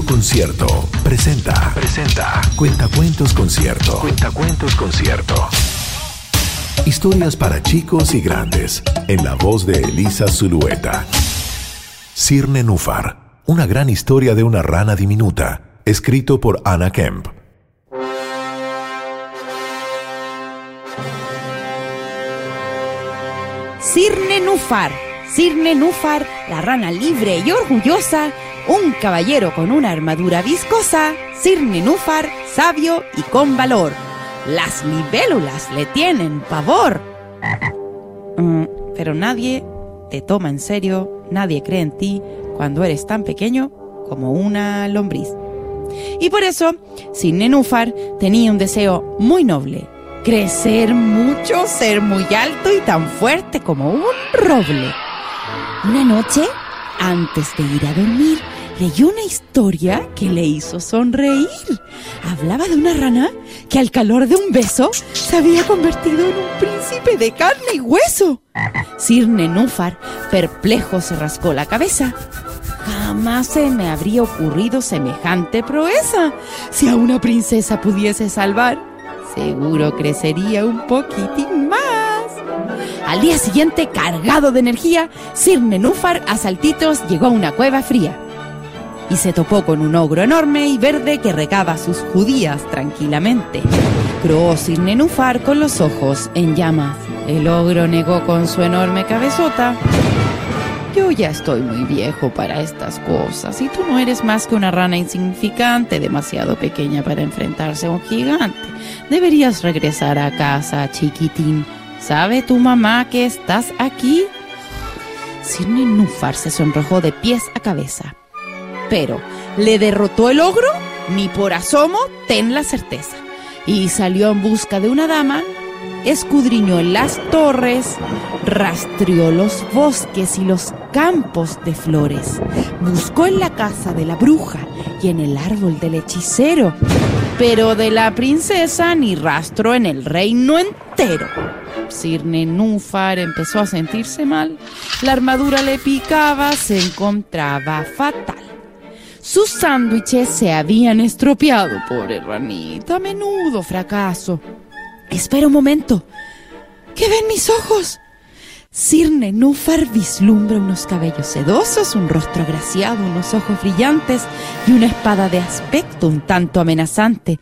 Concierto presenta. Presenta. Cuentacuentos Concierto. Cuentacuentos Concierto. Historias para chicos y grandes. En la voz de Elisa Zulueta. Cirne Núfar. Una gran historia de una rana diminuta. Escrito por Anna Kemp. Cirne Núfar. Cirne Núfar, la rana libre y orgullosa, un caballero con una armadura viscosa, Cirne Núfar, sabio y con valor. Las libélulas le tienen pavor. Mm, pero nadie te toma en serio, nadie cree en ti cuando eres tan pequeño como una lombriz. Y por eso, Cirne Núfar tenía un deseo muy noble, crecer mucho, ser muy alto y tan fuerte como un roble. Una noche, antes de ir a dormir, leyó una historia que le hizo sonreír. Hablaba de una rana que al calor de un beso se había convertido en un príncipe de carne y hueso. Cirne Núfar, perplejo, se rascó la cabeza. Jamás se me habría ocurrido semejante proeza. Si a una princesa pudiese salvar, seguro crecería un poquitín más. Al día siguiente, cargado de energía, Sir Nenúfar a saltitos llegó a una cueva fría y se topó con un ogro enorme y verde que regaba sus judías tranquilamente. Croó Sir Nenúfar con los ojos en llamas. El ogro negó con su enorme cabezota. Yo ya estoy muy viejo para estas cosas y tú no eres más que una rana insignificante, demasiado pequeña para enfrentarse a un gigante. Deberías regresar a casa, chiquitín. ¿Sabe tu mamá que estás aquí? Cirne Núfar se sonrojó de pies a cabeza. Pero, ¿le derrotó el ogro? Ni por asomo, ten la certeza. Y salió en busca de una dama, escudriñó las torres, rastreó los bosques y los campos de flores, buscó en la casa de la bruja y en el árbol del hechicero, pero de la princesa ni rastro en el reino entero. Cirne Núfar empezó a sentirse mal. La armadura le picaba, se encontraba fatal. Sus sándwiches se habían estropeado, pobre ranita. Menudo fracaso. Espera un momento. ¿Qué ven mis ojos? Cirne Núfar vislumbra unos cabellos sedosos, un rostro agraciado, unos ojos brillantes y una espada de aspecto un tanto amenazante.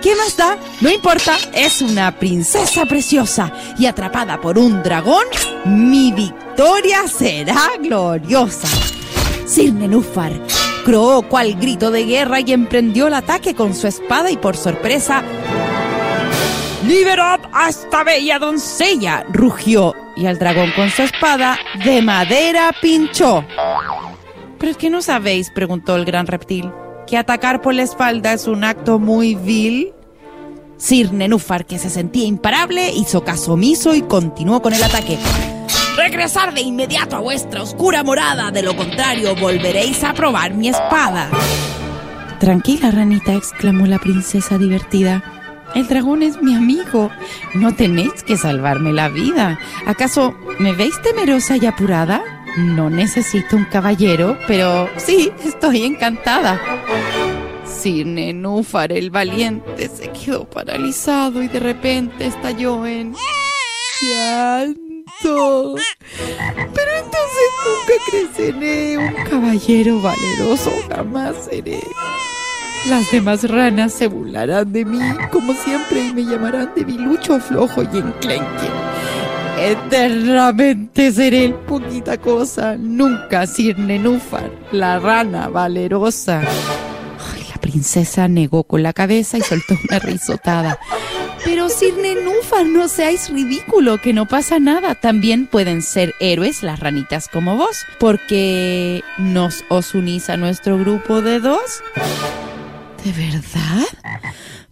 ¿Qué más da? No importa, es una princesa preciosa y atrapada por un dragón, mi victoria será gloriosa. Cirne Núfar croó cual grito de guerra y emprendió el ataque con su espada y por sorpresa ¡Liberad a esta bella doncella! rugió y al dragón con su espada de madera pinchó. ¿Pero es que no sabéis? preguntó el gran reptil. ¿Que atacar por la espalda es un acto muy vil? Sir Nenúfar, que se sentía imparable, hizo caso omiso y continuó con el ataque. Regresar de inmediato a vuestra oscura morada, de lo contrario volveréis a probar mi espada. Tranquila, ranita, exclamó la princesa divertida. El dragón es mi amigo. No tenéis que salvarme la vida. ¿Acaso me veis temerosa y apurada? No necesito un caballero, pero sí, estoy encantada. Sir Nenúfar el valiente se quedó paralizado y de repente estalló en Pero entonces nunca creceré un caballero valeroso, jamás seré. Las demás ranas se burlarán de mí, como siempre, y me llamarán debilucho, flojo y enclenque. Eternamente seré el poquita cosa, nunca Sir Nenúfar, la rana valerosa. Ay, la princesa negó con la cabeza y soltó una risotada. Pero Sir Nenúfar, no seáis ridículo, que no pasa nada. También pueden ser héroes las ranitas como vos, porque nos os unís a nuestro grupo de dos. ¿De verdad?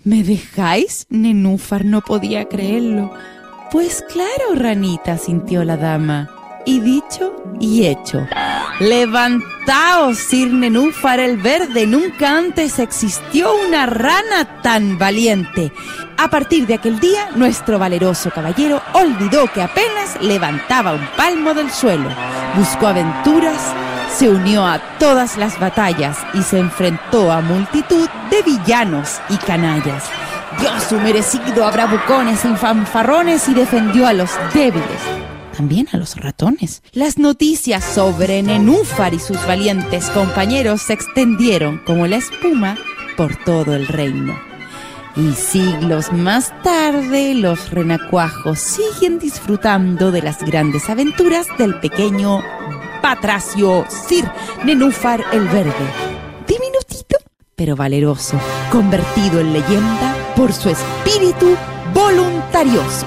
¿Me dejáis? Nenúfar no podía creerlo. Pues claro, ranita, sintió la dama. Y dicho y hecho. Levantaos, Sir Nenúfar el Verde. Nunca antes existió una rana tan valiente. A partir de aquel día, nuestro valeroso caballero olvidó que apenas levantaba un palmo del suelo. Buscó aventuras se unió a todas las batallas y se enfrentó a multitud de villanos y canallas. Dio su merecido a bravucones y fanfarrones y defendió a los débiles, también a los ratones. Las noticias sobre Nenúfar y sus valientes compañeros se extendieron como la espuma por todo el reino. Y siglos más tarde, los renacuajos siguen disfrutando de las grandes aventuras del pequeño Patracio Sir Nenúfar el Verde. Diminutito, pero valeroso, convertido en leyenda por su espíritu voluntarioso.